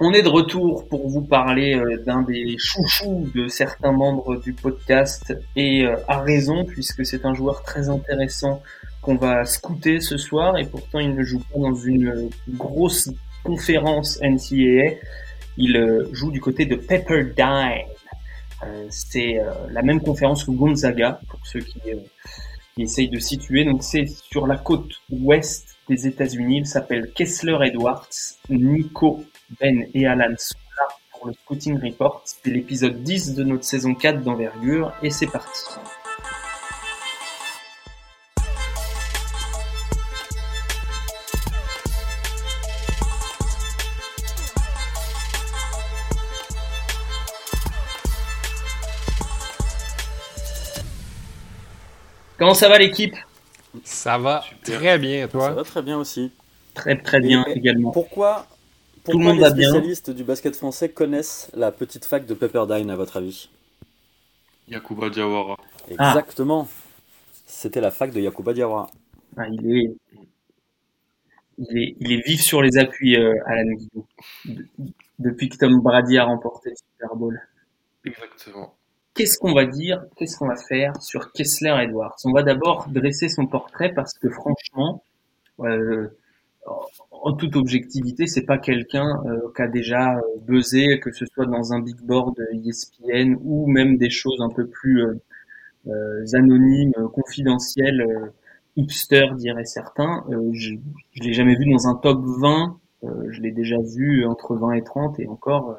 On est de retour pour vous parler euh, d'un des chouchous de certains membres du podcast et euh, à raison puisque c'est un joueur très intéressant qu'on va scouter ce soir et pourtant il ne joue pas dans une euh, grosse conférence NCAA. Il joue du côté de Pepperdine. c'est la même conférence que Gonzaga pour ceux qui, qui essayent de situer. Donc c'est sur la côte ouest des États-Unis. Il s'appelle Kessler Edwards. Nico ben et Alan sont là pour le Scouting Report. C'est l'épisode 10 de notre saison 4 d'envergure et c'est parti. Comment ça va l'équipe? Ça va très bien, toi? Ça va très bien aussi. Très très bien également. Pourquoi tout le monde les spécialistes du basket français connaissent la petite fac de Pepperdine, à votre avis? Yakuba Diawara. Exactement. C'était la fac de Yakuba Diawara. Ah, il, est... Il, est... vif sur les appuis, à euh, Alan Guillou. Depuis que Tom Brady a remporté le Super Bowl. Exactement. Qu'est-ce qu'on va dire, qu'est-ce qu'on va faire sur Kessler Edwards? On va d'abord dresser son portrait parce que franchement, euh, en toute objectivité, c'est pas quelqu'un euh, qui a déjà euh, buzzé, que ce soit dans un big board ESPN ou même des choses un peu plus euh, anonymes, confidentielles, hipster dirait certains. je, je l'ai jamais vu dans un top 20. je l'ai déjà vu entre 20 et 30 et encore,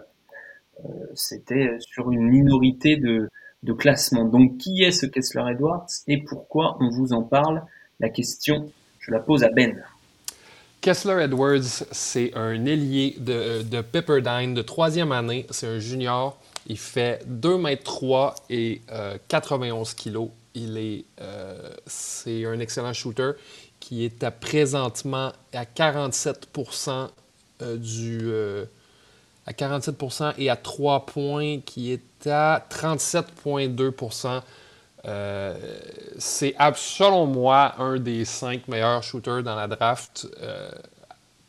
c'était sur une minorité de, de classement. Donc, qui est ce Kessler Edwards et pourquoi on vous en parle? La question, je la pose à Ben. Kessler Edwards, c'est un ailier de, Pepperdine de troisième année. C'est un junior. Il fait 2 m 3 et 91 kg. Il est, euh, c'est un excellent shooter qui est à présentement à 47 euh, du euh, à 47% et à 3 points qui est à 37,2 euh, c'est selon moi un des cinq meilleurs shooters dans la draft. Euh,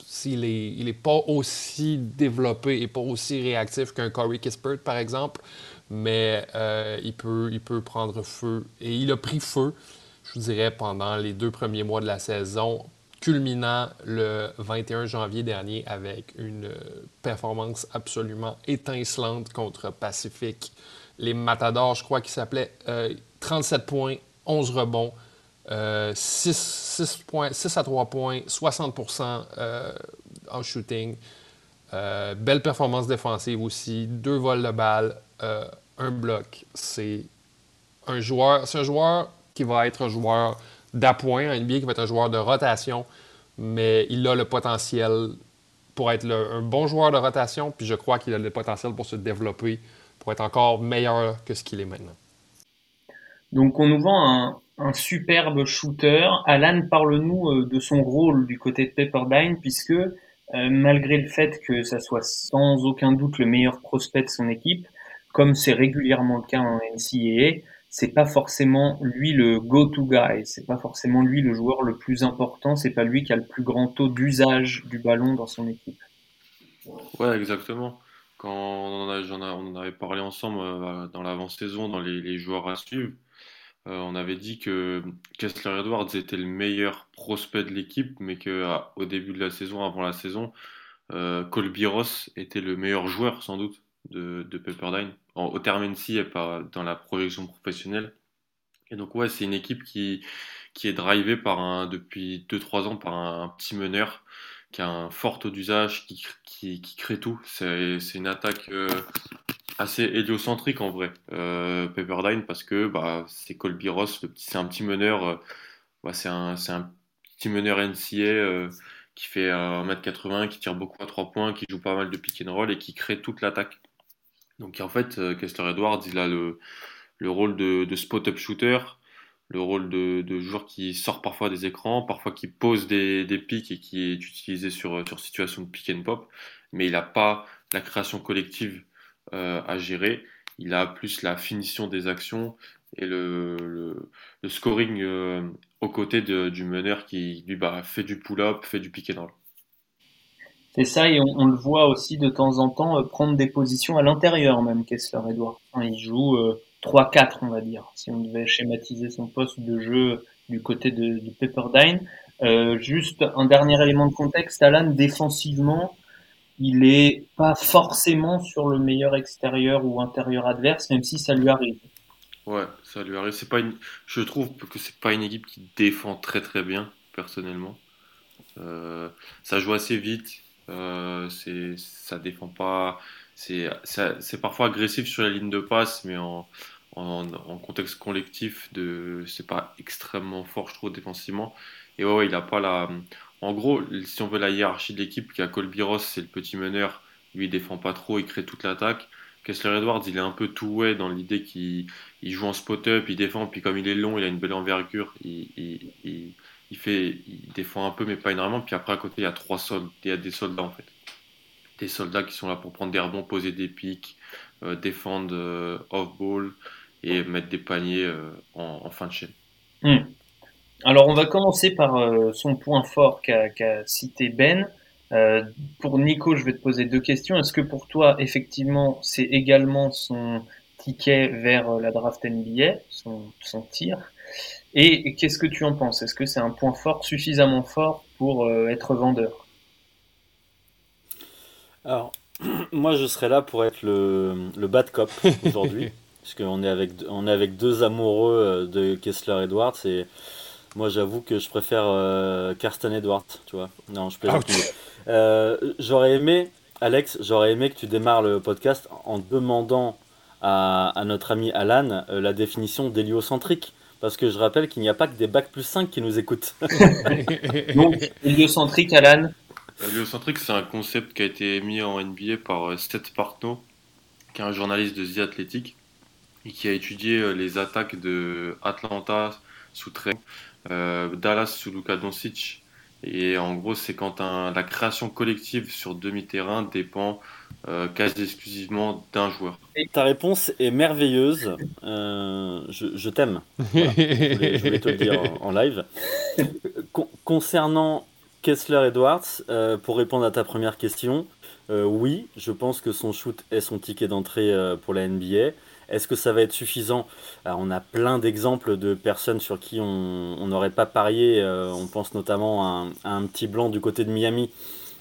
s'il n'est il est pas aussi développé et pas aussi réactif qu'un Corey Kispert, par exemple, mais euh, il, peut, il peut prendre feu. Et il a pris feu, je vous dirais, pendant les deux premiers mois de la saison, culminant le 21 janvier dernier avec une performance absolument étincelante contre Pacific. Les Matadors, je crois qu'il s'appelait 37 points, 11 rebonds, 6, euh, 6, points, 6 à 3 points, 60% euh, en shooting. Euh, belle performance défensive aussi, deux vols de balle, un bloc. C'est un joueur, c'est un joueur qui va être un joueur d'appoint en NBA, qui va être un joueur de rotation, mais il a le potentiel pour être un bon joueur de rotation, puis je crois qu'il a le potentiel pour se développer, pour être encore meilleur que ce qu'il est maintenant. Donc on nous vend un, superbe shooter. Alan, parle-nous euh, de son rôle du côté de Pepperdine, puisque euh, malgré le fait que ça soit sans aucun doute le meilleur prospect de son équipe, comme c'est régulièrement le cas en NCAA, c'est pas forcément lui le go-to guy, c'est pas forcément lui le joueur le plus important, c'est pas lui qui a le plus grand taux d'usage du ballon dans son équipe. Ouais, exactement. Quand on en, avait parlé ensemble euh, dans l'avant-saison, dans les, les joueurs à suivre, euh, on avait dit que Kessler Edwards était le meilleur prospect de l'équipe, mais qu'au début de la saison, avant la saison, euh, Colby Ross était le meilleur joueur sans doute de, Pepperdine, au terme et pas dans la projection professionnelle. Et donc ouais, c'est une équipe qui, qui est drivée par un, depuis 2-3 ans par un, petit meneur qui a un fort taux d'usage, qui, qui, crée tout. C'est une attaque euh, assez héliocentrique en vrai, euh, Pepperdine, parce que bah, c'est Colby Ross, c'est un petit meneur, euh, bah, c'est un, petit meneur NCA euh, qui fait 1m80, qui tire beaucoup à 3 points, qui joue pas mal de pick and roll et qui crée toute l'attaque. Donc en fait, Kessler Edwards, il a le, le rôle de, spot-up shooter, le rôle de, joueur qui sort parfois des écrans, parfois qui pose des, des pics et qui est utilisé sur, sur situation de pick and pop, mais il n'a pas la création collective euh, à gérer. Il a plus la finition des actions et le, le, scoring euh, aux côtés du meneur qui lui bah, fait du pull-up, fait du pick and roll. C'est ça, et on, le voit aussi de temps en temps euh, prendre des positions à l'intérieur même, Kessler Edouard. il joue 3-4, on va dire, si on devait schématiser son poste de jeu du côté de, de Pepperdine. juste un dernier élément de contexte, Alan, défensivement, il est pas forcément sur le meilleur extérieur ou intérieur adverse, même si ça lui arrive. Ouais, ça lui arrive. C'est pas une... Je trouve que c'est pas une équipe qui défend très très bien, personnellement. Euh, ça joue assez vite. Euh, c'est, ça défend pas. C'est, c'est parfois agressif sur la ligne de passe, mais en, contexte collectif, de, c'est pas extrêmement fort, je trouve, défensivement. Et ouais, il a pas la. En gros, si on veut la hiérarchie de l'équipe, qui a Colby Ross, c'est le petit meneur. Lui, il défend pas trop, il crée toute l'attaque. Kessler Edwards, il est un peu tout ouais dans l'idée qu'il joue en spot-up, il défend, puis comme il est long, il a une belle envergure, il, fait, défend un peu, mais pas énormément. Puis après, à côté, il y a trois soldats, il y a des soldats en fait. Des soldats qui sont là pour prendre des rebonds, poser des pics, euh, défendre euh, off-ball et mettre des paniers euh, en, fin de chaîne. Hmm. Alors, on va commencer par euh, son point fort qu'a cité Ben. Euh, pour Nico, je vais te poser deux questions. Est-ce que pour toi, effectivement, c'est également son ticket vers euh, la draft NBA, son, son tir? Et qu'est-ce que tu en penses? Est-ce que c'est un point fort suffisamment fort pour être vendeur? Alors, moi, je serais là pour être le, le bad cop aujourd'hui, parce qu'on est avec, on est avec deux amoureux de Kessler Edwards et moi, j'avoue que je préfère euh, Karsten Edwards, tu vois. Non, je plaisante. Euh, j'aurais aimé, Alex, j'aurais aimé que tu démarres le podcast en demandant à, notre ami Alan euh, la définition d'héliocentrique. Parce que je rappelle qu'il n'y a pas que des bacs plus 5 qui nous écoutent. Donc, héliocentrique, Alan Héliocentrique, c'est un concept qui a été mis en NBA par Seth Partno, qui est un journaliste de The Athletic, et qui a étudié les attaques de Atlanta sous trait euh, Dallas sous Luka Doncic. Et en gros, c'est quand la création collective sur demi-terrain dépend euh, quasi exclusivement d'un joueur. Ta réponse est merveilleuse. Euh, je, t'aime. je, voulais, te le dire en, live. concernant Kessler Edwards, pour répondre à ta première question, oui, je pense que son shoot est son ticket d'entrée pour la NBA. Est-ce que ça va être suffisant? On a plein d'exemples de personnes sur qui on n'aurait pas parié. Euh, on pense notamment à un, petit blanc du côté de Miami.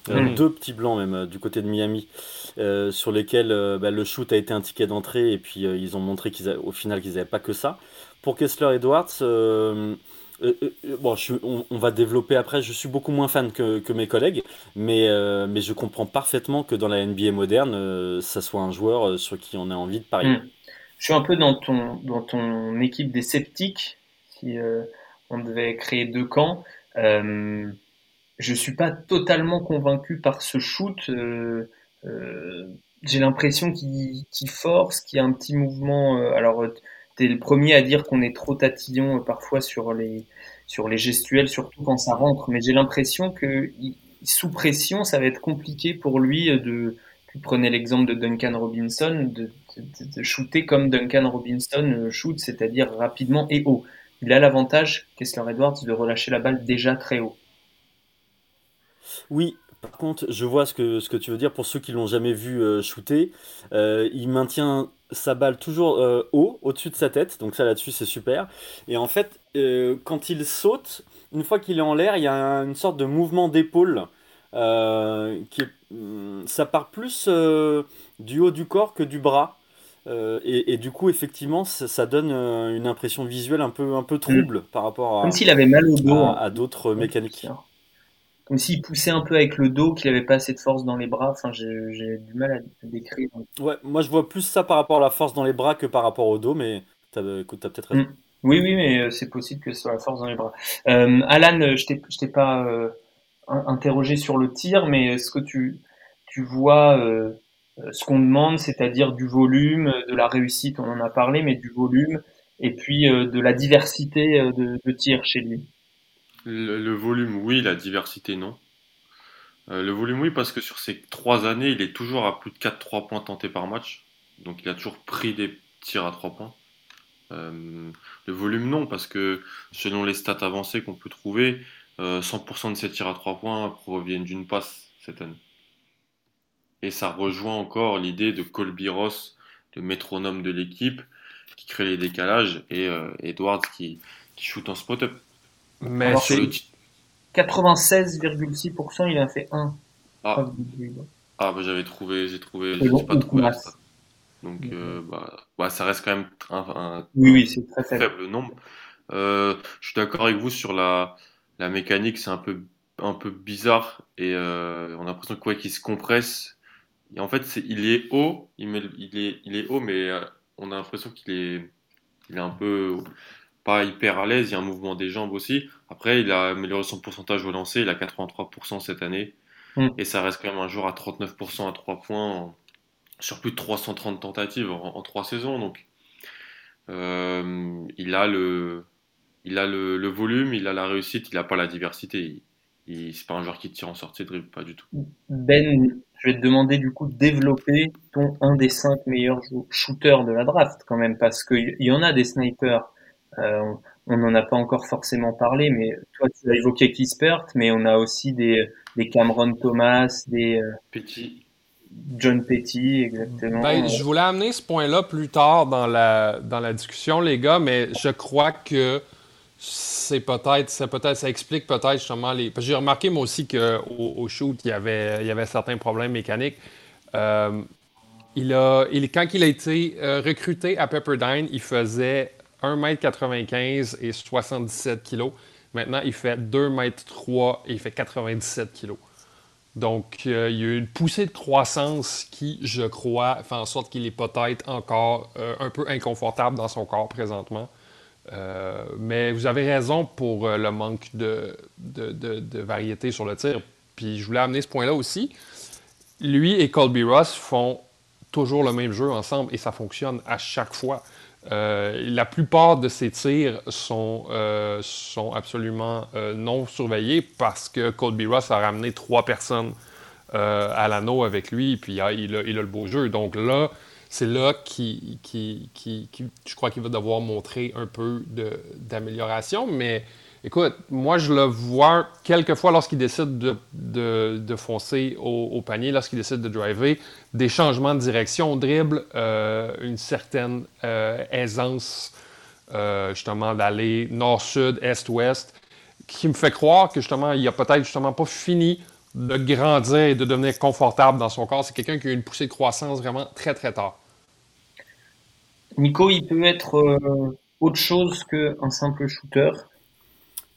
Euh, hmm. deux petits blancs même euh, du côté de Miami sur lesquels bah, le shoot a été un ticket d'entrée et puis ils ont montré qu'au final qu'ils n'avaient pas que ça. Pour Kessler Edwards, bon, on, va développer après. Je suis beaucoup moins fan que, mes collègues, mais, mais je comprends parfaitement que dans la NBA moderne, ça soit un joueur sur qui on a envie de parier. Hmm je suis un peu dans ton, dans ton équipe des sceptiques, si euh, on devait créer deux camps. Euh, je suis pas totalement convaincu par ce shoot. Euh, euh j'ai l'impression qu'il force, qu'il y a un petit mouvement. Euh, alors, tu es le premier à dire qu'on est trop tatillon parfois sur les, sur les gestuels, surtout quand ça rentre. Mais j'ai l'impression que sous pression, ça va être compliqué pour lui de. Tu prenais l'exemple de Duncan Robinson, de, shooter comme Duncan Robinson euh, shoot, c'est-à-dire rapidement et haut. Il a l'avantage, Kessler Edwards, de relâcher la balle déjà très haut. Oui, par contre, je vois ce que, tu veux dire pour ceux qui l'ont jamais vu euh, shooter. Euh, il maintient sa balle toujours haut, au-dessus de sa tête, donc ça là-dessus c'est super. Et en fait, quand il saute, une fois qu'il est en l'air, il y a une sorte de mouvement d'épaule qui hmm, ça part plus du haut du corps que du bras. Euh, et, du coup, effectivement, ça, donne euh, une impression visuelle un peu, un peu trouble mm. par rapport à, Comme s'il avait mal au dos, à, hein. d'autres mécaniques. Comme s'il poussait un peu avec le dos, qu'il avait pas assez de force dans les bras. Enfin, j'ai du mal à décrire. Ouais, moi je vois plus ça par rapport à la force dans les bras que par rapport au dos, mais tu as, peut-être raison. Mm. Oui, oui, mais euh, c'est possible que ce soit la force dans les bras. Alan, je t'ai pas interrogé sur le tir, mais est-ce que tu, tu vois euh, ce qu'on demande, c'est-à-dire du volume, de la réussite, on en a parlé, mais du volume, et puis euh, de la diversité euh, de, de tirs chez lui? Le, volume, oui, la diversité, non. le volume, oui, parce que sur ces trois années, il est toujours à plus de 4-3 points tentés par match. Donc il a toujours pris des tirs à 3 points. le volume, non, parce que selon les stats avancées qu'on peut trouver, 100% de ces tirs à 3 points proviennent d'une passe cette année. Et ça rejoint encore l'idée de Colby Ross, le métronome de l'équipe, qui crée les décalages, et euh, Edwards qui, qui shoot en spot-up. Mais c'est 96,6%, il a fait 1. Ah, ah bah, j'avais trouvé, j'ai trouvé, j'ai pas trouvé ça. Donc, euh, bah, bah, ça reste quand même un, oui, oui, c'est très faible. nombre. Euh, je suis d'accord avec vous sur la, la mécanique, c'est un peu, un peu bizarre et euh, on a l'impression quoi qu'il se compresse. Et en fait, il est haut, il, met, il, est, il est haut, mais euh, on a l'impression qu'il est, il est un peu pas hyper à l'aise. Il y a un mouvement des jambes aussi. Après, il a amélioré son pourcentage au lancer, il a 83% cette année. Mm. Et ça reste quand même un jour à 39% à 3 points sur plus de 330 tentatives en, 3 saisons. Donc, euh, il a le, il a le, volume, il a la réussite, il n'a pas la diversité. Il, c'est pas un joueur qui tire en sortie de dribble, pas du tout. Ben, je vais te demander du coup de développer ton un des cinq meilleurs shooters de la draft quand même, parce qu'il y en a des snipers. Euh, on n'en a pas encore forcément parlé, mais toi tu as évoqué Kispert, mais on a aussi des, des Cameron Thomas, des euh, Petit. John Petty, exactement. Ben, je voulais amener ce point-là plus tard dans la, dans la discussion, les gars, mais je crois que c'est peut-être, ça explique peut-être justement les. J'ai remarqué moi aussi qu'au au shoot, il y, avait, il y avait certains problèmes mécaniques. Euh, il a, il, quand il a été euh, recruté à Pepperdine, il faisait 1m95 et 77 kg. Maintenant, il fait 2m3 et il fait 97 kg. Donc, euh, il y a eu une poussée de croissance qui, je crois, fait en sorte qu'il est peut-être encore un peu inconfortable dans son corps présentement. Euh, mais vous avez raison pour euh, le manque de, variété sur le tir. Puis je voulais amener ce point-là aussi. Lui et Colby Ross font toujours le même jeu ensemble et ça fonctionne à chaque fois. Euh, la plupart de ces tirs sont, absolument non surveillés parce que Colby Ross a ramené trois personnes à l'anneau avec lui, puis il a, il a, le beau jeu. Donc là, c'est là qui, qui, je crois qu'il va devoir montrer un peu d'amélioration. Mais écoute, moi, je le vois quelquefois lorsqu'il décide de, de, foncer au, panier, lorsqu'il décide de driver, des changements de direction, dribble, euh, une certaine euh, aisance, euh, justement, d'aller nord-sud, est-ouest, qui me fait croire que justement, il a peut-être justement pas fini de grandir et de devenir confortable dans son corps. C'est quelqu'un qui a une poussée de croissance vraiment très, très tard. Nico, il peut être euh, autre chose qu'un simple shooter?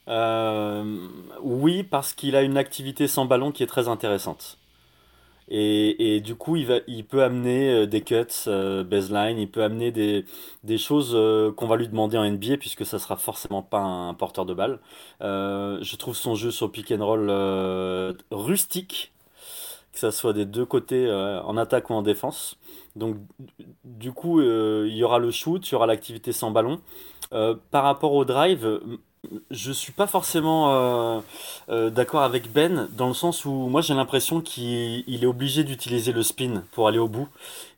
Euh, Oui, parce qu'il a une activité sans ballon qui est très intéressante. Et, du coup, il, peut amener euh, des cuts, baseline, il peut amener des, choses qu'on va lui demander en NBA, puisque ça sera forcément pas un porteur de balle. je trouve son jeu sur pick and roll rustique, que ça soit des deux côtés, en attaque ou en défense. Donc, du coup, euh, il y aura le shoot, il y aura l'activité sans ballon. Euh, par rapport au drive, je suis pas forcément euh, d'accord avec Ben, dans le sens où moi j'ai l'impression qu'il est obligé d'utiliser le spin pour aller au bout,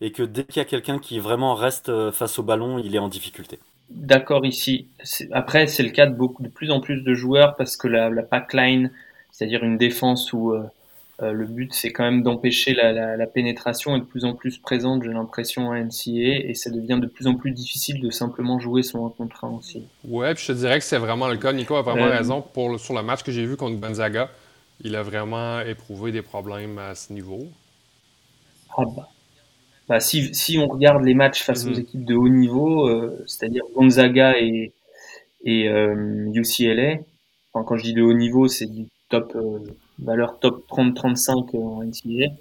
et que dès qu'il y a quelqu'un qui vraiment reste face au ballon, il est en difficulté. D'accord ici. Après, c'est le cas de, beaucoup, de plus en plus de joueurs parce que la, la packline, c'est-à-dire une défense où euh, le but, c'est quand même d'empêcher la, pénétration est de plus en plus présente, j'ai l'impression, à NCA, et ça devient de plus en plus difficile de simplement jouer son contrat aussi. Ouais, puis je te dirais que c'est vraiment le cas. Nico a vraiment euh, raison. Pour, sur le match que j'ai vu contre Gonzaga, il a vraiment éprouvé des problèmes à ce niveau. Ah bah. bah si, si, on regarde les matchs face aux mhm. équipes de haut niveau, euh, c'est-à-dire Gonzaga et, et UCLA, quand je dis de haut niveau, c'est du top valeur top 30-35 en NCAA.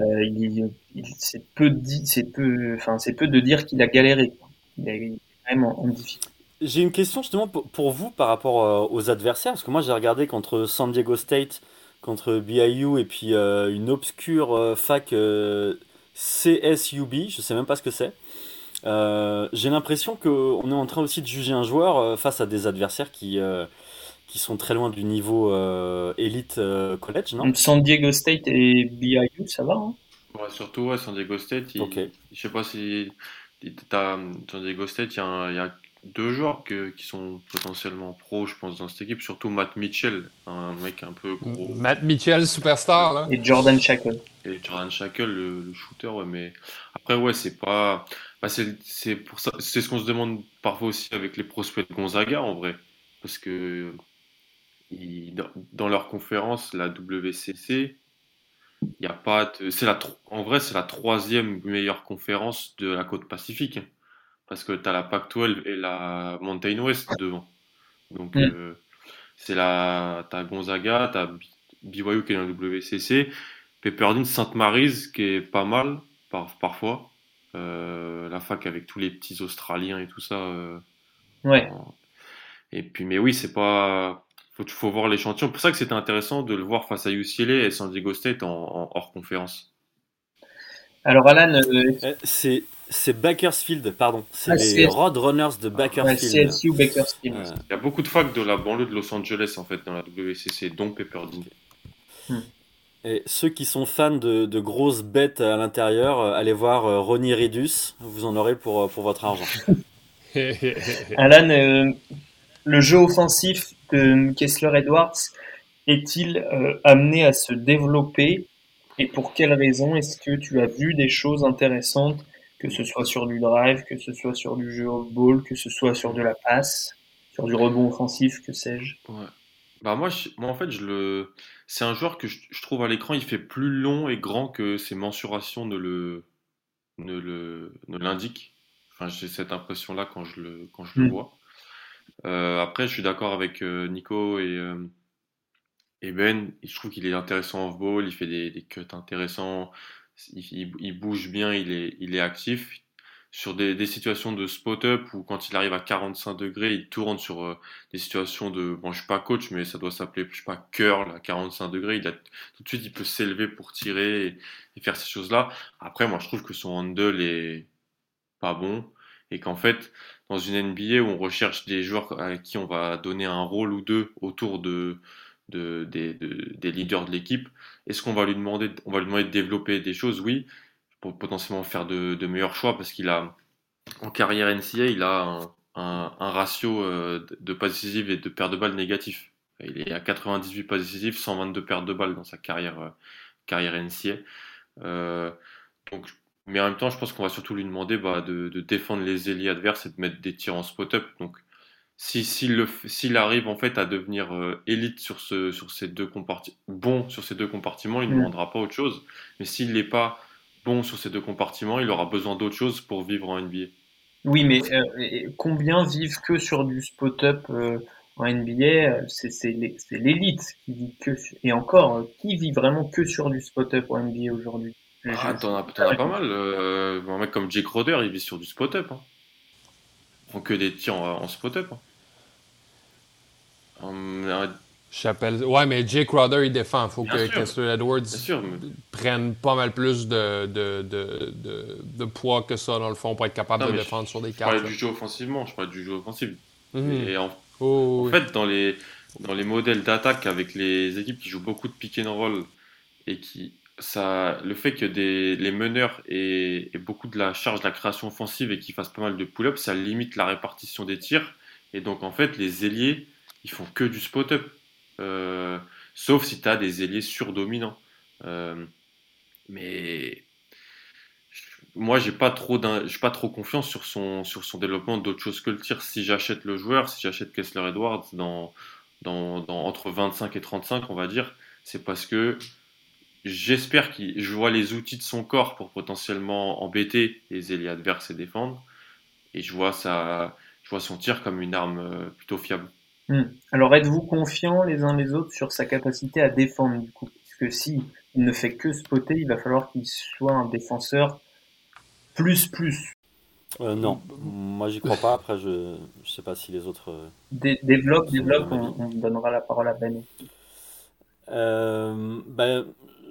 Euh, c'est peu, de dire qu'il a galéré. Il est vraiment en, difficulté. J'ai une question justement pour vous par rapport euh, aux adversaires, parce que moi j'ai regardé contre San Diego State, contre BIU et puis euh, une obscure fac CSUB, je sais même pas ce que c'est. j'ai l'impression qu'on est en train aussi de juger un joueur face à des adversaires qui, qui sont très loin du niveau euh, élite euh, college, non? San Diego State et BYU, ça va hein? Ouais, surtout ouais, San Diego State. Il, Je sais pas si San Diego State, il y, a, deux joueurs qui sont potentiellement pros, je pense, dans cette équipe, surtout Matt Mitchell, un mec un peu gros. Matt Mitchell, superstar, là. Et Jordan Shackle. Et Jordan Shackle, le, shooter, ouais, mais après, ouais, c'est pas. Bah, c'est pour ça, c'est ce qu'on se demande parfois aussi avec les prospects de Gonzaga, en vrai. Parce que dans leur conférence, la WCC, il a pas. C'est la, en vrai, c'est la troisième meilleure conférence de la côte pacifique. Hein. parce que tu as la Pac-12 et la Mountain West devant. Donc, mm. euh, c'est la. Tu as Gonzaga, tu as BYU qui est dans le WCC, Pepperdine, Sainte-Maryse qui est pas mal par, parfois. Euh, la fac avec tous les petits Australiens et tout ça. Euh, ouais. Et puis, mais oui, c'est pas faut, faut voir l'échantillon. C'est pour ça que c'était intéressant de le voir face à UCLA et San Diego State en, hors conférence. Alors Alan, euh, euh, c'est c'est Bakersfield, pardon. C'est ah, les Roadrunners de Bakersfield. Bakersfield. Il y a beaucoup de facs de la banlieue de Los Angeles en fait dans la WCC, dont Pepperdine. Hmm. Et ceux qui sont fans de, de grosses bêtes à l'intérieur, euh, allez voir Ronnie Ridus, vous en aurez pour, pour votre argent. Alan, le jeu offensif de Kessler Edwards est-il euh, amené à se développer et pour quelles raisons est-ce que tu as vu des choses intéressantes, que ce soit sur du drive, que ce soit sur du jeu off-ball, que ce soit sur de la passe, sur du rebond offensif, que sais-je? Bah moi, moi, en fait, je le... c'est un joueur que je, trouve à l'écran, il fait plus long et grand que ses mensurations ne le ne le ne l'indiquent. Enfin, j'ai cette impression-là quand je le quand je le hmm. vois. Euh, après, je suis d'accord avec euh, Nico et, euh, Ben. Je trouve qu'il est intéressant off-ball, il fait des, cuts intéressants, il, bouge bien, il est, actif. Sur des, situations de spot-up où quand il arrive à 45 degrés, il tourne sur des situations de. Bon, je suis pas coach, mais ça doit s'appeler, je sais pas, curl à 45 degrés. Il a, tout de suite, il peut s'élever pour tirer et, et faire ces choses-là. Après, moi, je trouve que son handle est pas bon et qu'en fait, dans une NBA où on recherche des joueurs à qui on va donner un rôle ou deux autour de, de, des leaders de l'équipe. Est-ce qu'on va lui demander, on va lui demander de développer des choses? Oui, pour potentiellement faire de, meilleurs choix parce qu'il a, en carrière NCA, il a un, ratio euh, de passes décisives et de pertes de balles négatif. Il est à 98 passes décisives, 122 pertes de balles dans sa carrière, euh, carrière NCA. Euh, donc mais en même temps, je pense qu'on va surtout lui demander bah, de, défendre les ailiers adverses et de mettre des tirs en spot-up. Donc, s'il si, arrive en fait à devenir euh, élite sur, ce, sur ces deux compartiments, bon sur ces deux compartiments, il ne mm. demandera pas autre chose. Mais s'il n'est pas bon sur ces deux compartiments, il aura besoin d'autre chose pour vivre en NBA. Oui, mais euh, combien vivent que sur du spot-up euh, en NBA C'est l'élite qui vit que et encore qui vit vraiment que sur du spot-up en NBA aujourd'hui? Ah, t'en as, pas mal. Euh, un mec comme Jake Roder, il vit sur du spot-up. Hein. Ils font que des tirs en, spot-up. Hein. Hum, ouais, mais Jake Roder, il défend. Il faut que Kessler Edwards prenne pas mal plus de, de, de, de, poids que ça, dans le fond, pour être capable de défendre sur des cartes. Je parle du jeu offensivement, je parle du jeu offensif. Mhm. Et en, oh, fait, dans les, dans les modèles d'attaque avec les équipes qui jouent beaucoup de pick and roll et qui le fait que les meneurs aient, beaucoup de la charge de la création offensive et qu'ils fassent pas mal de pull-up, ça limite la répartition des tirs. Et donc, en fait, les ailiers, ils font que du spot-up. Euh, sauf si tu as des ailiers surdominants. Euh, mais moi, j'ai pas trop pas trop confiance sur son, développement d'autre chose que le tir. Si j'achète le joueur, si j'achète Kessler Edwards entre 25 et 35, on va dire, c'est parce que J'espère qu'il je vois les outils de son corps pour potentiellement embêter les ailiers adverses et défendre. Et je vois, ça, je vois son tir comme une arme euh, plutôt fiable. Hmm. Alors êtes-vous confiants les uns les autres sur sa capacité à défendre du coup? Parce que si il ne fait que spotter, il va falloir qu'il soit un défenseur plus plus. Euh, non, moi j'y crois pas. Après, je ne sais pas si les autres. Euh, développe, développe. On, donnera la parole à Ben. ben,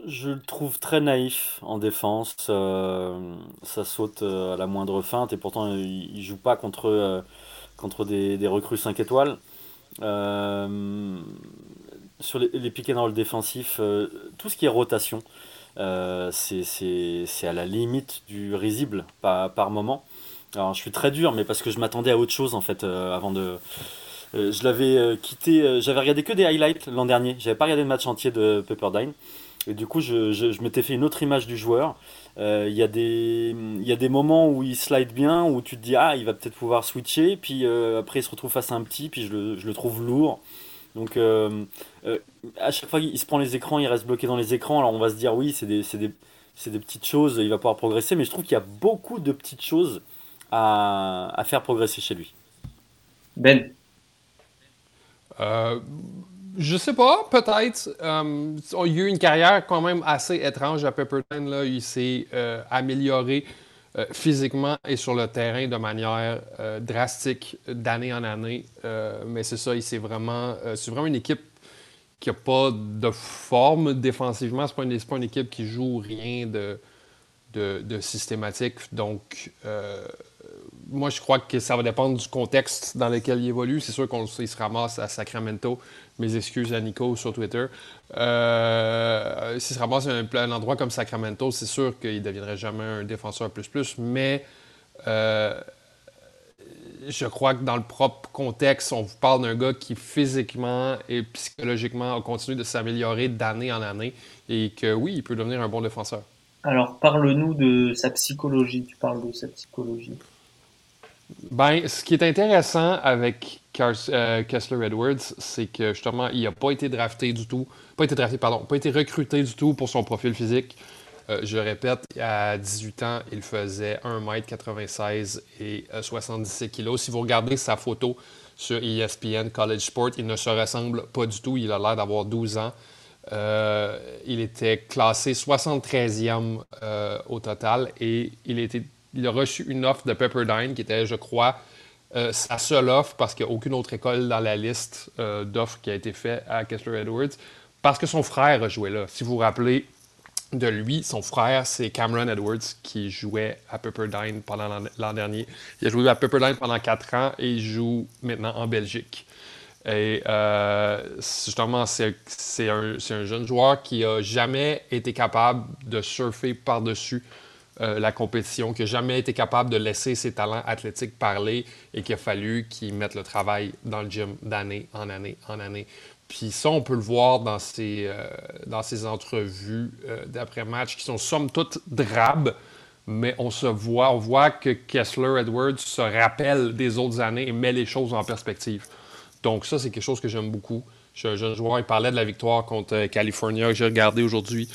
je le trouve très naïf en défense. Euh, ça saute euh, à la moindre feinte et pourtant il, joue pas contre, euh, contre des, recrues 5 étoiles. sur les, les pick and roll défensifs, tout ce qui est rotation, c'est à la limite du risible par, par moment. Alors, je suis très dur, mais parce que je m'attendais à autre chose en fait avant de. je l'avais quitté, j'avais regardé que des highlights l'an dernier. J'avais pas regardé le match entier de Pepperdine. Et du coup, je, je, m'étais fait une autre image du joueur. Il y, a des, y a des moments où il slide bien, où tu te dis, ah, il va peut-être pouvoir switcher. Puis après, il se retrouve face à un petit, puis je le, je le trouve lourd. Donc, à chaque fois, il se prend les écrans, il reste bloqué dans les écrans. Alors, on va se dire, oui, c'est des, des, c'est des petites choses, il va pouvoir progresser, mais je trouve qu'il y a beaucoup de petites choses à, à faire progresser chez lui. Ben euh, Je sais pas, peut-être. Euh, il y a eu une carrière quand même assez étrange à Pepperdine. Là. Il s'est euh, amélioré euh, physiquement et sur le terrain de manière drastique d'année en année. mais c'est ça, il vraiment, c'est vraiment une équipe qui n'a pas de forme défensivement. Ce n'est pas, une équipe qui joue rien de, systématique. Donc, moi, je crois que ça va dépendre du contexte dans lequel il évolue. C'est sûr qu'on se ramasse à Sacramento. Mes excuses à Nico sur Twitter. Euh, S'il se ramasse à un, endroit comme Sacramento, c'est sûr qu'il ne deviendrait jamais un défenseur plus-plus. Mais euh, je crois que dans le propre contexte, on vous parle d'un gars qui physiquement et psychologiquement a continué de s'améliorer d'année en année et que oui, il peut devenir un bon défenseur. Alors, parle-nous de sa psychologie. Tu parles de sa psychologie. Ben, ce qui est intéressant avec euh, Kessler Edwards, c'est que justement, il n'a pas été drafté du tout, pas été drafté, pardon, pas été recruté du tout pour son profil physique. Euh, je répète, à 18 ans, il faisait 1m96 et 77 euh, kg. Si vous regardez sa photo sur ESPN College Sport, il ne se ressemble pas du tout. Il a l'air d'avoir 12 ans. Il était classé 73e au total et il, était, il a reçu une offre de Pepperdine qui était, je crois, sa seule offre parce qu'il n'y a aucune autre école dans la liste d'offres qui a été faite à Kessler Edwards parce que son frère a joué là. Si vous vous rappelez, de lui, son frère, c'est Cameron Edwards, qui jouait à Pepperdine pendant l'an dernier. Il a joué à Pepperdine pendant quatre ans et il joue maintenant en Belgique. Et euh, justement, c'est un, un, jeune joueur qui n'a jamais été capable de surfer par-dessus euh, la compétition, qui n'a jamais été capable de laisser ses talents athlétiques parler et qu'il a fallu qu'il mette le travail dans le gym d'année en année en année. Puis ça, on peut le voir dans ces, euh, dans ces entrevues euh, d'après-match qui sont somme toute drabes, mais on se voit, on voit que Kessler Edwards se rappelle des autres années et met les choses en perspective. Donc ça, c'est quelque chose que j'aime beaucoup. Je suis un jeune il parlait de la victoire contre California que j'ai regardé aujourd'hui.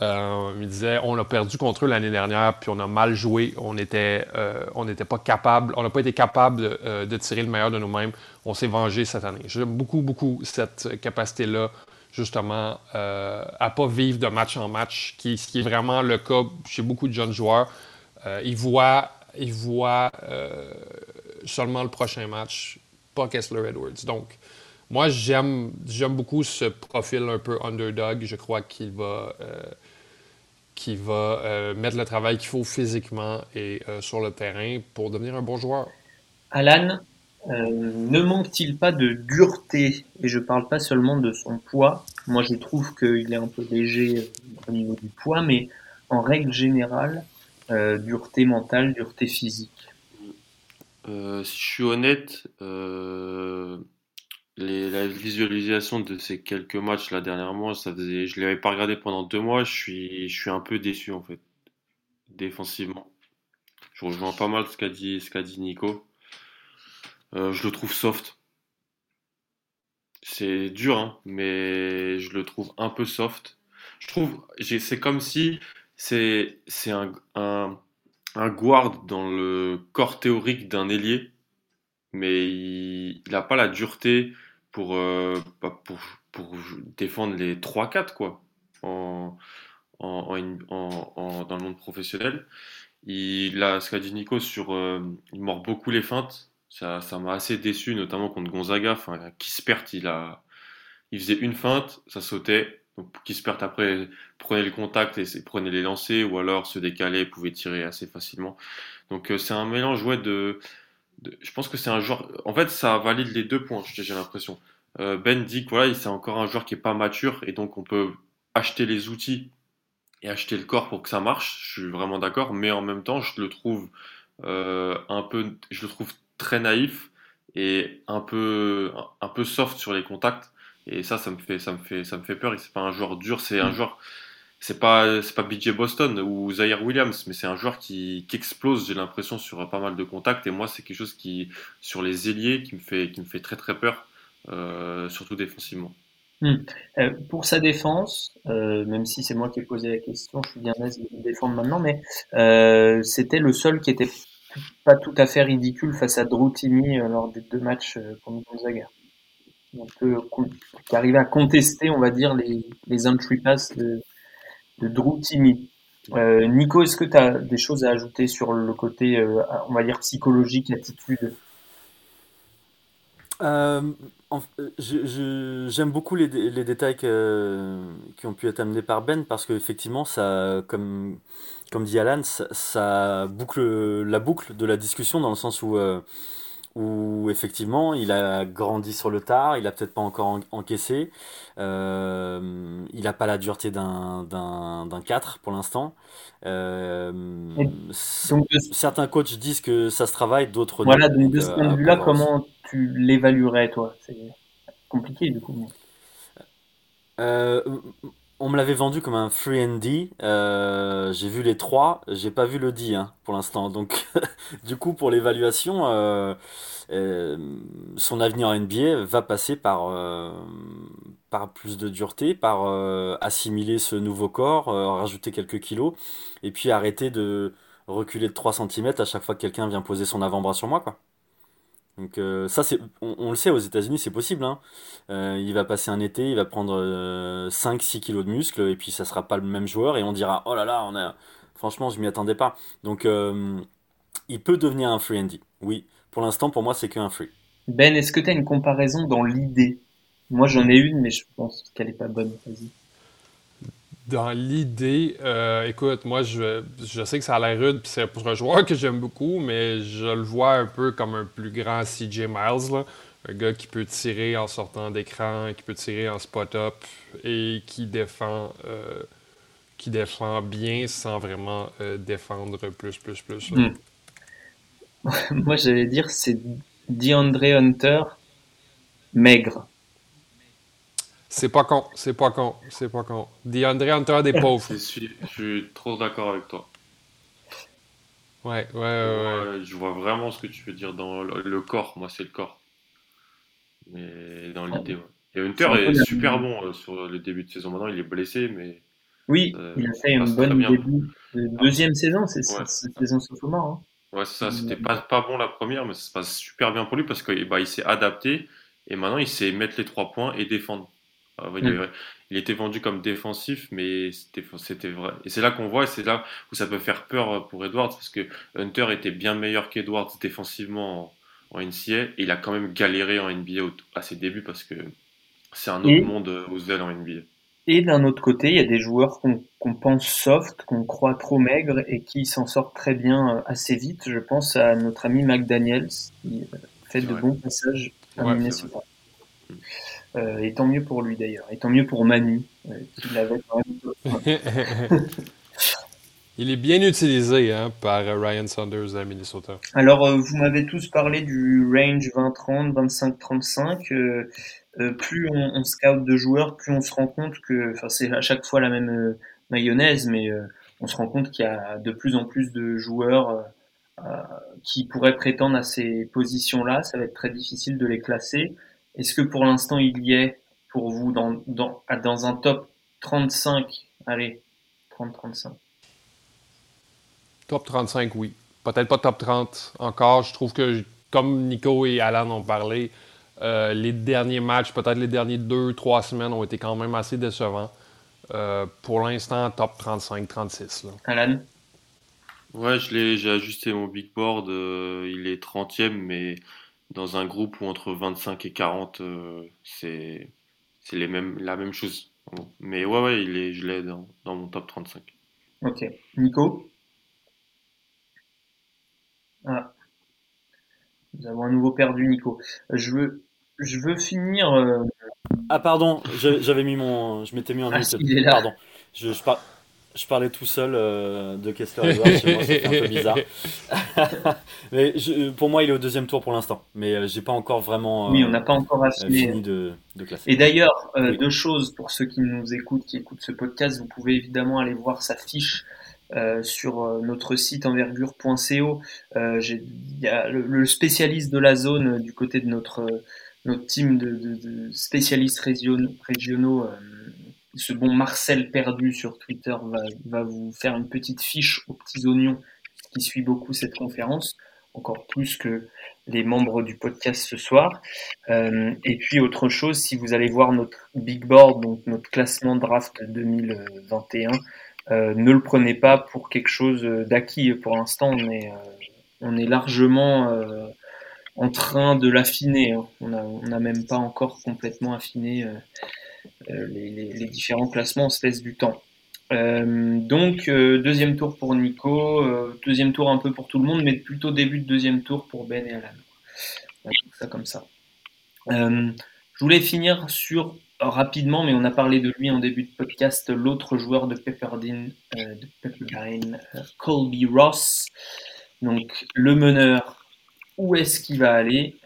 Euh, il disait on a perdu contre eux l'année dernière, puis on a mal joué. On n'était on pas capable, on n'a pas été capable de, de, tirer le meilleur de nous-mêmes on s'est vengé cette année. J'aime beaucoup, beaucoup cette capacité-là, justement, euh, à pas vivre de match en match, qui, ce qui est vraiment le cas chez beaucoup de jeunes joueurs. Euh, ils voient, ils voient euh, seulement le prochain match, pas Kessler Edwards. Donc, moi, j'aime, j'aime beaucoup ce profil un peu underdog. Je crois qu'il va, qu'il va mettre le travail qu'il faut physiquement et sur le terrain pour devenir un bon joueur. Alan, euh, ne manque-t-il pas de dureté? Et je parle pas seulement de son poids. Moi, je trouve qu'il est un peu léger euh, au niveau du poids, mais en règle générale, euh, dureté mentale, dureté physique. si je suis honnête, la visualisation de ces quelques matchs là dernièrement, ça faisait, je l'avais pas regardé pendant deux mois. Je suis, je suis un peu déçu en fait, défensivement. Je rejoins pas mal ce qu'a dit, ce dit Nico. Euh, je le trouve soft. C'est dur, hein, mais je le trouve un peu soft. Je trouve, c'est comme si c'est un, un, un, guard dans le corps théorique d'un ailier, mais il n'a pas la dureté pour, euh, pour, pour, défendre les 3-4 quoi, en, en, en, dans le monde professionnel. Il a ce qu'a dit Nico sur, euh, il mord beaucoup les feintes ça, ça m'a assez déçu, notamment contre Gonzaga. Enfin, Kispert, il a, il faisait une feinte, ça sautait. Donc Kispert après prenait le contact et prenait les lancers, ou alors se décalait, pouvait tirer assez facilement. Donc euh, c'est un mélange ouais de, je pense que c'est un joueur. En fait, ça valide les deux points. J'ai l'impression. Euh, ben dit que voilà, c'est encore un joueur qui est pas mature et donc on peut acheter les outils et acheter le corps pour que ça marche. Je suis vraiment d'accord, mais en même temps, je le trouve un peu, je le trouve très naïf et un peu, un peu soft sur les contacts. Et ça, ça me fait, ça me fait, ça me fait peur. C'est pas un joueur dur, c'est un mm. joueur. C'est pas, c'est pas BJ Boston ou Zaire Williams, mais c'est un joueur qui, qui explose. J'ai l'impression sur pas mal de contacts. Et moi, c'est quelque chose qui, sur les ailiers, qui me fait, qui me fait très très peur, euh, surtout défensivement. Mm. Euh, pour sa défense, euh, même si c'est moi qui ai posé la question, je suis bien aise de défendre maintenant, mais c'était le seul qui était pas tout à fait ridicule face à Drew lors des deux matchs contre Gonzaga. On peut arriver à contester, on va dire, les, les entry pass de, de Drew Timmy. Euh, Nico, est-ce que tu as des choses à ajouter sur le côté, on va dire, psychologique, attitude euh, J'aime beaucoup les, les détails qui ont pu être amenés par Ben parce qu'effectivement, ça, comme, comme dit Alan, ça, boucle la boucle de la discussion dans le sens où, euh, où effectivement il a grandi sur le tard, il a peut-être pas encore encaissé, euh, il n'a pas la dureté d'un 4 pour l'instant. Euh, certains coachs disent que ça se travaille, d'autres Voilà, donc de ce point de vue-là, comment tu l'évaluerais toi? C'est compliqué du coup. On me l'avait vendu comme un free and D. Euh, j'ai vu les trois, j'ai pas vu le D hein, pour l'instant. Donc, du coup, pour l'évaluation, euh, euh, son avenir en NBA va passer par, par plus de dureté, par assimiler ce nouveau corps, rajouter quelques kilos, et puis arrêter de reculer de 3 cm à chaque fois que quelqu'un vient poser son avant-bras sur moi, quoi. Donc euh, ça, on, le sait, aux États-Unis, c'est possible. Hein. Euh, il va passer un été, il va prendre 5-6 euh, kilos de muscles, et puis ça sera pas le même joueur, et on dira, oh là là, on a... franchement, je m'y attendais pas. Donc il peut devenir un free Andy. Oui, pour l'instant, pour moi, c'est qu'un free. Ben, est-ce que tu as une comparaison dans l'idée? Moi, j'en ai une, mais je pense qu'elle est pas bonne. Vas-y. Dans l'idée, euh, écoute, moi, je, je, sais que ça a l'air rude, puis c'est pour un joueur que j'aime beaucoup, mais je le vois un peu comme un plus grand CJ Miles, un gars qui peut tirer en sortant d'écran, qui peut tirer en spot-up et qui défend, euh, qui défend bien sans vraiment euh, défendre plus, plus, plus. Hmm. moi, j'allais dire, c'est DeAndre Hunter maigre. C'est pas con, c'est pas con, c'est pas con. DeAndre Hunter des pauvres. Je suis, je suis trop d'accord avec toi. Ouais, ouais, ouais, Je vois vraiment ce que tu veux dire dans le, corps. Moi, c'est le corps. Mais dans l'idée, ouais. Et Hunter est, super bon euh, sur le début de saison. Maintenant, il est blessé, mais. Oui, euh, il a fait une bonne début de deuxième saison. C'est ouais. saison sophomore. Hein. Ouais, c'est ça. C'était pas, pas bon la première, mais ça se passe super bien pour lui parce qu'il bah, il s'est adapté et maintenant il sait mettre les trois points et défendre. Ah mm. il, était vendu comme défensif, mais c'était vrai. Et c'est là qu'on voit, et c'est là où ça peut faire peur pour Edwards, parce que Hunter était bien meilleur qu'Edwards défensivement en, NCA, et il a quand même galéré en NBA à ses débuts, parce que c'est un autre monde euh, aux ailes en NBA. Et d'un autre côté, il y a des joueurs qu'on pense soft, qu'on croit trop maigres, et qui s'en sortent très bien euh, assez vite. Je pense à notre ami McDaniels, qui euh, fait de bons passages à Minnesota. Euh, et tant mieux pour lui d'ailleurs. Et tant mieux pour Manu, euh, Il est bien utilisé hein, par Ryan Saunders à Minnesota. Alors, euh, vous m'avez tous parlé du range 20-30, 25-35. plus on, scout de joueurs, plus on se rend compte que, enfin, c'est à chaque fois la même mayonnaise, mais on se rend compte qu'il y a de plus en plus de joueurs qui pourraient prétendre à ces positions-là. Ça va être très difficile de les classer. Est-ce que pour l'instant il y est pour vous dans, dans, dans un top 35 Allez, 30-35. Top 35, oui. Peut-être pas top 30 encore. Je trouve que, comme Nico et Alan ont parlé, euh, les derniers matchs, peut-être les derniers 2-3 semaines ont été quand même assez décevants. Euh, pour l'instant, top 35-36. Alan? Ouais, j'ai ajusté mon big board. Euh, il est 30e, mais dans un groupe où entre 25 et 40, euh, c'est les mêmes, la même chose. Mais ouais, ouais, il est, je l'ai dans, dans, mon top 35. Ok. Nico? Ah. Nous avons à nouveau perdu Nico. Je veux, je veux finir. Euh, ah, pardon, j'avais mis mon. Je m'étais mis en ah, Pardon. Je, je par... je parlais tout seul euh, de Kessler Edwards, chez moi, c'était un peu bizarre. mais pour moi, il est au deuxième tour pour l'instant. Mais euh, j'ai pas encore vraiment oui, on n'a pas encore fini de, de classer. Et d'ailleurs, deux choses pour ceux qui nous écoutent, qui écoutent ce podcast, vous pouvez évidemment aller voir sa fiche sur notre site envergure.co. Il y a le, spécialiste de la zone du côté de notre notre team de, de, spécialistes régionaux, régionaux ce bon Marcel Perdu sur Twitter va, vous faire une petite fiche aux petits oignons qui suit beaucoup cette conférence, encore plus que les membres du podcast ce soir. Euh, et puis autre chose, si vous allez voir notre big board, donc notre classement draft 2021, euh, ne le prenez pas pour quelque chose d'acquis. Pour l'instant, on est, euh, largement euh, en train de l'affiner. Hein. On n'a même pas encore complètement affiné euh, les, différents classements, on se laisse du temps. Euh, donc euh, deuxième tour pour Nico, deuxième tour un peu pour tout le monde, mais plutôt début de deuxième tour pour Ben et Alan. ça comme ça. je voulais finir sur rapidement, mais on a parlé de lui en début de podcast, l'autre joueur de Pepperdine, de Pepperdine Colby Ross. Donc le meneur, où est-ce qu'il va aller?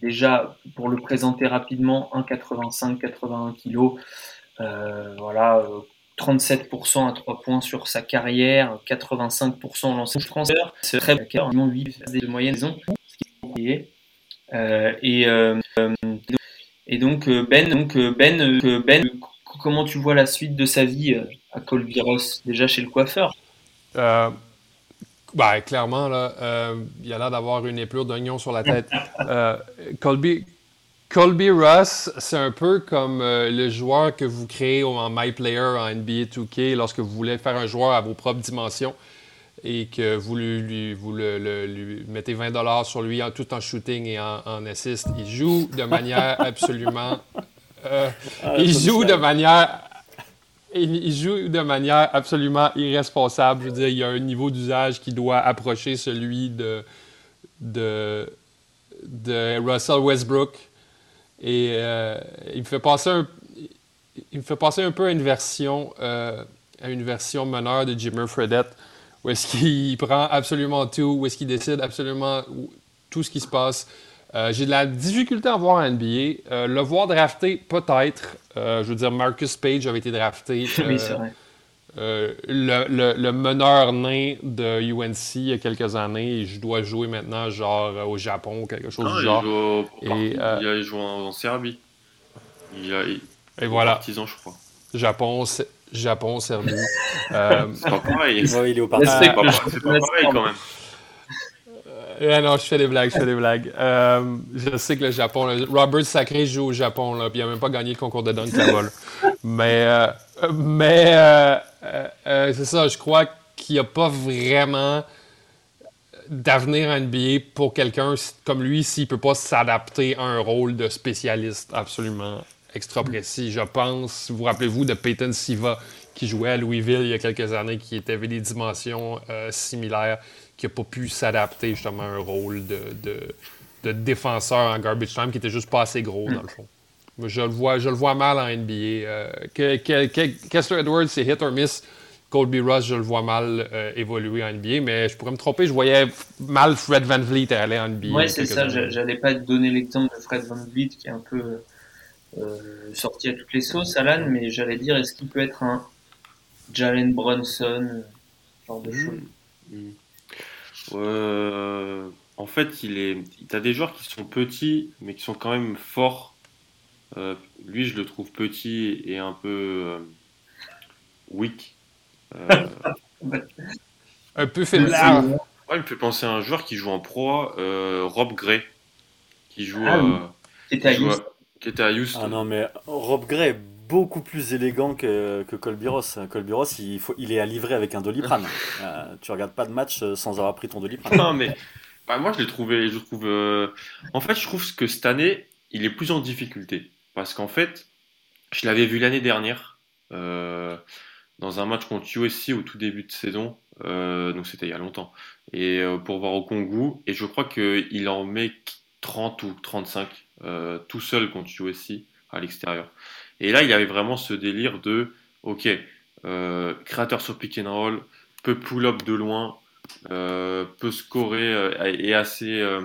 Déjà, pour le présenter rapidement, 1,85, 81 kg. voilà, 37% à 3 points sur sa carrière, 85% en lancé. C'est très bien, 8 de moyenne saison. Euh, et, euh, et donc euh, Ben, donc Ben, Ben, comment tu vois la suite de sa vie à Colby-Ross, déjà chez le coiffeur? Ben, clairement, là, euh, il a l'air d'avoir une épure d'oignon sur la tête. Euh, Colby, Colby Ross, c'est un peu comme euh, le joueur que vous créez en MyPlayer en NBA 2K lorsque vous voulez faire un joueur à vos propres dimensions et que vous lui, vous le, lui mettez 20 sur lui en, tout en shooting et en, en assist. Il joue de manière absolument. Ah, il joue de manière il joue de manière absolument irresponsable. Je veux dire, il y a un niveau d'usage qui doit approcher celui de, Russell Westbrook. Et euh, il, me fait passer un, il me fait passer un peu à une version, euh, une version meneur de Jimmy Fredette, où est-ce qu'il prend absolument tout, où est-ce qu'il décide absolument tout ce qui se passe. Euh, j'ai de la difficulté à voir en NBA. Euh, le voir drafté, peut-être. Euh, je veux dire, Marcus Page avait été drafté. oui, c'est vrai. Le, meneur nain de UNC il y a quelques années, et je dois jouer maintenant genre au Japon ou quelque chose du genre. Il, joue et, il a joué en, Serbie. Il a, et voilà. Partisan, je crois. Japon, Japon Serbie. c'est pas pareil. il est au parti. C'est pas, pas pareil quand même. Euh, non, je fais des blagues, je fais des blagues. Euh, je sais que le Japon, Robert Sacré joue au Japon, puis il n'a même pas gagné le concours de dunk. Mais, euh, mais c'est ça, je crois qu'il n'y a pas vraiment d'avenir en NBA pour quelqu'un comme lui s'il ne peut pas s'adapter à un rôle de spécialiste absolument extra précis. Je pense, vous rappelez-vous de Peyton Siva qui jouait à Louisville il y a quelques années, qui avait des dimensions similaires qui n'a pas pu s'adapter justement à un rôle de, de, défenseur en garbage time qui était juste pas assez gros dans le fond. Je le vois, je le vois mal en NBA. Euh, Kessler Edwards, c'est hit or miss. Colby Ross, je le vois mal euh, évoluer en NBA, mais je pourrais me tromper, je voyais mal Fred Van Vliet aller en NBA. Oui, c'est ça. J'allais pas te donner l'exemple de Fred Van Vliet qui est un peu euh, sorti à toutes les sauces, Alan, mais j'allais dire est-ce qu'il peut être un Jalen Brunson, genre de choses? Hmm. Euh, en fait, il est. T'as des joueurs qui sont petits, mais qui sont quand même forts. Euh, lui, je le trouve petit et un peu euh, weak. un peu faiblard. Ouais, il me fait penser à un joueur qui joue en pro, Rob Gray, qui joue, ah, qui, était à Houston. Ah non, mais Rob Gray, beaucoup plus élégant que, que Colby Ross. Colby Ross, il, faut, il est à livrer avec un doliprane. euh, tu regardes pas de match euh, sans avoir pris ton doliprane. Non, mais bah, moi, je l'ai trouvé. Je trouve, euh, En fait, je trouve que cette année, il est plus en difficulté. Parce qu'en fait, je l'avais vu l'année dernière, euh, dans un match contre USC au tout début de saison. donc, c'était il y a longtemps. Et pour voir au Congo. Et je crois qu'il en met 30 ou 35 tout seul contre USC à l'extérieur. Et là, il y avait vraiment ce délire de, ok, euh, créateur sur pick and roll, peut pull-up de loin, euh, peut scorer euh, et assez. euh,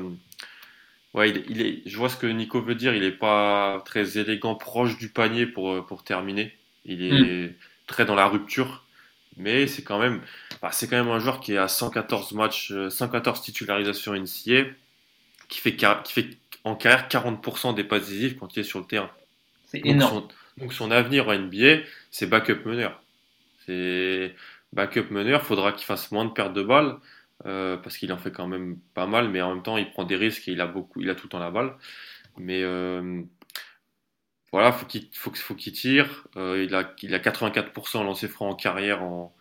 ouais, il, il est, je vois ce que Nico veut dire. Il est pas très élégant, proche du panier pour, pour terminer. Il est très dans la rupture, mais c'est quand même, bah, c'est quand même un joueur qui est à 114 matchs, euh, 114 titularisations NCA, qui fait, qui fait en carrière 40% des passes décisives quand il est sur le terrain. C'est Donc énorme. son, donc son avenir en NBA, c'est backup meneur. C'est backup meneur, faudra qu'il fasse moins de pertes de balles, euh, parce qu'il en fait quand même pas mal, mais en même temps il prend des risques et il a beaucoup, il a tout le temps la balle. Mais euh, voilà, faut qu'il faut, qu'il tire. Euh, il a, il a 84% lancé franc en carrière en,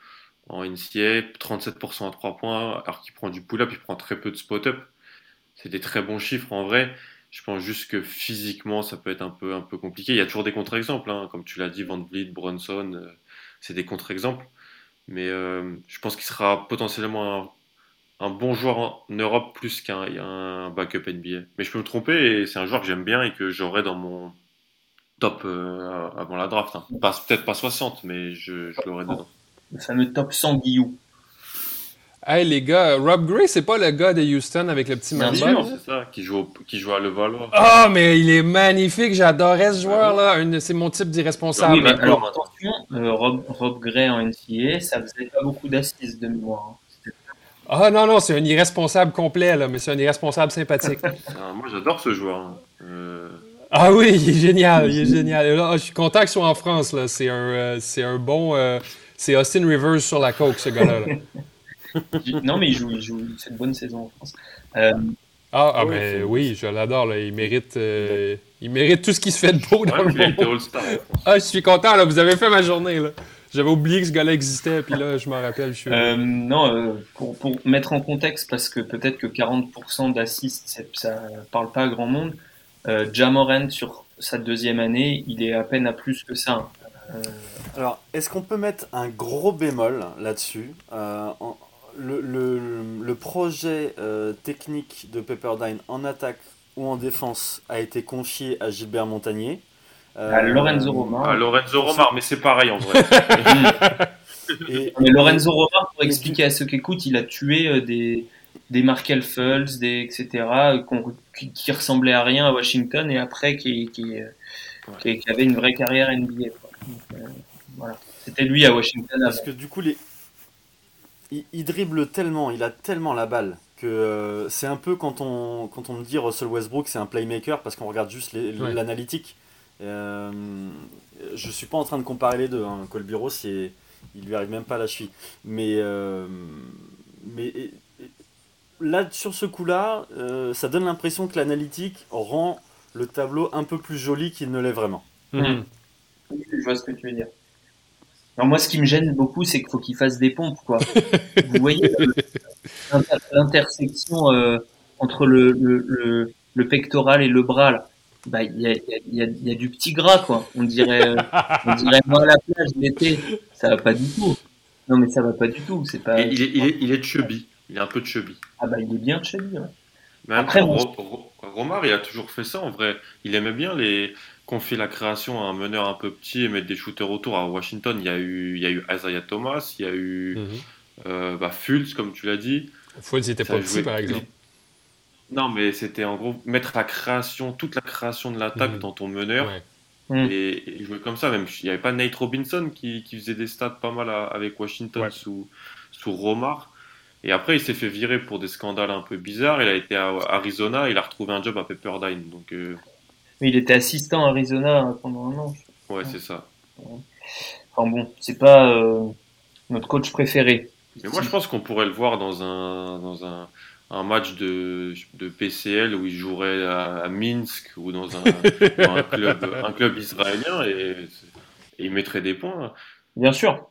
en NCA, 37% à 3 points, alors qu'il prend du pull-up, il prend très peu de spot-up. C'est des très bons chiffres en vrai. Je pense juste que physiquement, ça peut être un peu, un peu compliqué. Il y a toujours des contre-exemples, hein. comme tu l'as dit, Van Vliet, Brunson, euh, c'est des contre-exemples. Mais euh, je pense qu'il sera potentiellement un, bon joueur en Europe plus qu'un un backup NBA. Mais je peux me tromper et c'est un joueur que j'aime bien et que j'aurai dans mon top euh, avant la draft. hein. Peut-être pas 60, mais je, je l'aurai dedans. Le fameux top 100 Guillou. Hey les gars, Rob Gray, c'est pas le gars de Houston avec le petit Bien Mamba? C'est ça, qui joue, qui joue à Levallois. Ah, mais il est magnifique, j'adorais ce joueur-là. C'est mon type d'irresponsable. Oui, mais alors attention, euh, Rob, Rob Gray en NCA, ça faisait pas beaucoup d'assises de mémoire. hein. Ah non, non, c'est un irresponsable complet, là, mais c'est un irresponsable sympathique. Ah, moi, j'adore ce joueur. hein. Euh, ah oui, il est génial, il est génial. Et là, je suis content qu'il soit en France, là. C'est un, euh, c'est un bon... euh, c'est Austin Rivers sur la coke, ce gars-là. là. Non, mais il joue, il joue cette bonne saison en France. Euh, Ah, ah Oui, ben c'est- oui, je l'adore, là. Il mérite, euh, il mérite tout ce qui se fait de beau dans ouais, le monde. Ah, je suis content, là. Vous avez fait ma journée, là. J'avais oublié que ce gars-là existait, puis là, je m'en rappelle. Je suis... euh, non, euh, pour, pour mettre en contexte, parce que peut-être que 40% d'assists, ça parle pas à grand monde. Euh, Jamoran, sur sa deuxième année, il est à peine à plus que ça. hein. Euh, Alors, est-ce qu'on peut mettre un gros bémol là-dessus Euh, en- le, le- le projet euh, technique de Pepperdine en attaque ou en défense a été confié à Gilbert Montagnier. Euh, à Lorenzo Romar. Ah, Lorenzo Romar, mais c'est pareil en vrai. Et, Mais Lorenzo Romar, pour expliquer à ceux qui écoutent, il a tué euh, des, des Markel Fultz, des, etc., qui, qui ressemblaient à rien à Washington et après qui, qui, qui, qui avaient une vraie carrière NBA. quoi. Donc, euh, voilà. C'était lui à Washington Parce que du coup, les... il, il dribble tellement, il a tellement la balle que euh, c'est un peu quand on, quand on me dit Russell Westbrook c'est un playmaker parce qu'on regarde juste les- Ouais. l'analytique. Euh, je suis pas en train de comparer les deux. Hein. Colby Ross, il, il lui arrive même pas à la cheville. Mais, euh, mais et- et- là, sur ce coup-là, euh, ça donne l'impression que l'analytique rend le tableau un peu plus joli qu'il ne l'est vraiment. Mhm. Je vois ce que tu veux dire. Alors moi, ce qui me gêne beaucoup, c'est qu'il faut qu'il fasse des pompes, quoi. Vous voyez euh, l'inter- l'intersection euh, entre le, le, le, le pectoral et le bras, là. Bah, il y a, il y, a, il y, a, il y a du petit gras, quoi. On dirait, euh, on dirait moi à la plage l'été. Ça va pas du tout. Non, mais ça va pas du tout. C'est pas. Il, est, il, est, il est chubby. Il est un peu chubby. Ah bah, il est bien lui. Ouais. Mais Après, après, moi, Ro- Ro- Romar, il a toujours fait ça en vrai. Il aimait bien les confier la création à un meneur un peu petit et mettre des shooters autour. À Washington, il y a eu, il y a eu Isaiah Thomas, il y a eu euh, bah, Fultz, comme tu l'as dit. Fultz, il était Ça pas a petit, joué- par exemple. Non, mais c'était en gros mettre la création, toute la création de l'attaque Mhm. dans ton meneur Ouais. Mm. et, et jouer comme ça. Même il n'y avait pas Nate Robinson qui, qui faisait des stats pas mal à- avec Washington Ouais. sous, sous Romar. Et après, il s'est fait virer pour des scandales un peu bizarres. Il a été à Arizona, il a retrouvé un job à Pepperdine. Donc, euh, Mais il était assistant à Arizona pendant un an. ouais, c'est ça. Enfin bon, c'est pas euh, notre coach préféré. Mais moi, je pense qu'on pourrait le voir dans un, dans un, un match de, de PCL où il jouerait à, à Minsk ou dans un, dans un club, un club israélien et, et il mettrait des points. Bien sûr.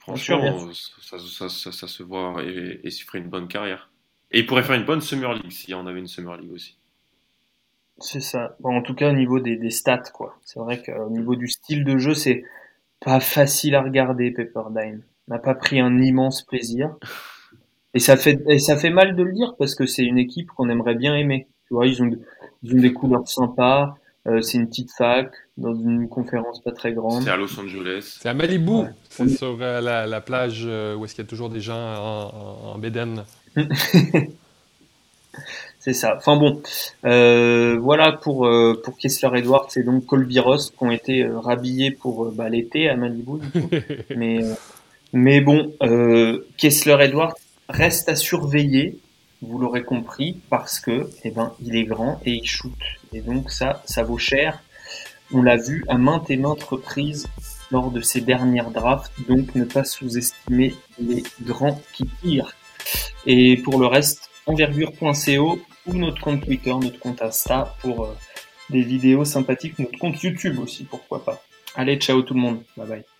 Franchement, Bien sûr, ça, ça, ça, ça se voit et, et il ferait une bonne carrière. Et il pourrait faire une bonne Summer League s'il y en avait une Summer League aussi. C'est ça. Bon, en tout cas, au niveau des, des stats, quoi. C'est vrai qu'au niveau du style de jeu, c'est pas facile à regarder, Pepperdine. On n'a pas pris un immense plaisir. Et ça fait, et ça fait mal de le dire parce que c'est une équipe qu'on aimerait bien aimer. Tu vois, ils ont, ils ont des couleurs sympas. Euh, c'est une petite fac dans une conférence pas très grande. C'est à Los Angeles. C'est à Malibu. Ouais. C'est sur euh, la, la plage euh, où est-ce qu'il y a toujours des gens en, en, en bédaine. C'est ça. Enfin bon, euh, voilà pour euh, pour Kessler Edwards et donc Colby Ross qui ont été euh, rhabillés pour bah, l'été à Malibu. Du coup. mais mais bon, Kessler Edwards reste à surveiller. Vous l'aurez compris parce que eh ben il est grand et il shoot et donc ça ça vaut cher. On l'a vu à maintes et maintes reprises lors de ces dernières drafts. Donc ne pas sous-estimer les grands qui tirent. Et pour le reste, envergure.co ou notre compte Twitter, notre compte Insta pour euh, des vidéos sympathiques, notre compte YouTube aussi, pourquoi pas. Allez, ciao tout le monde, bye bye.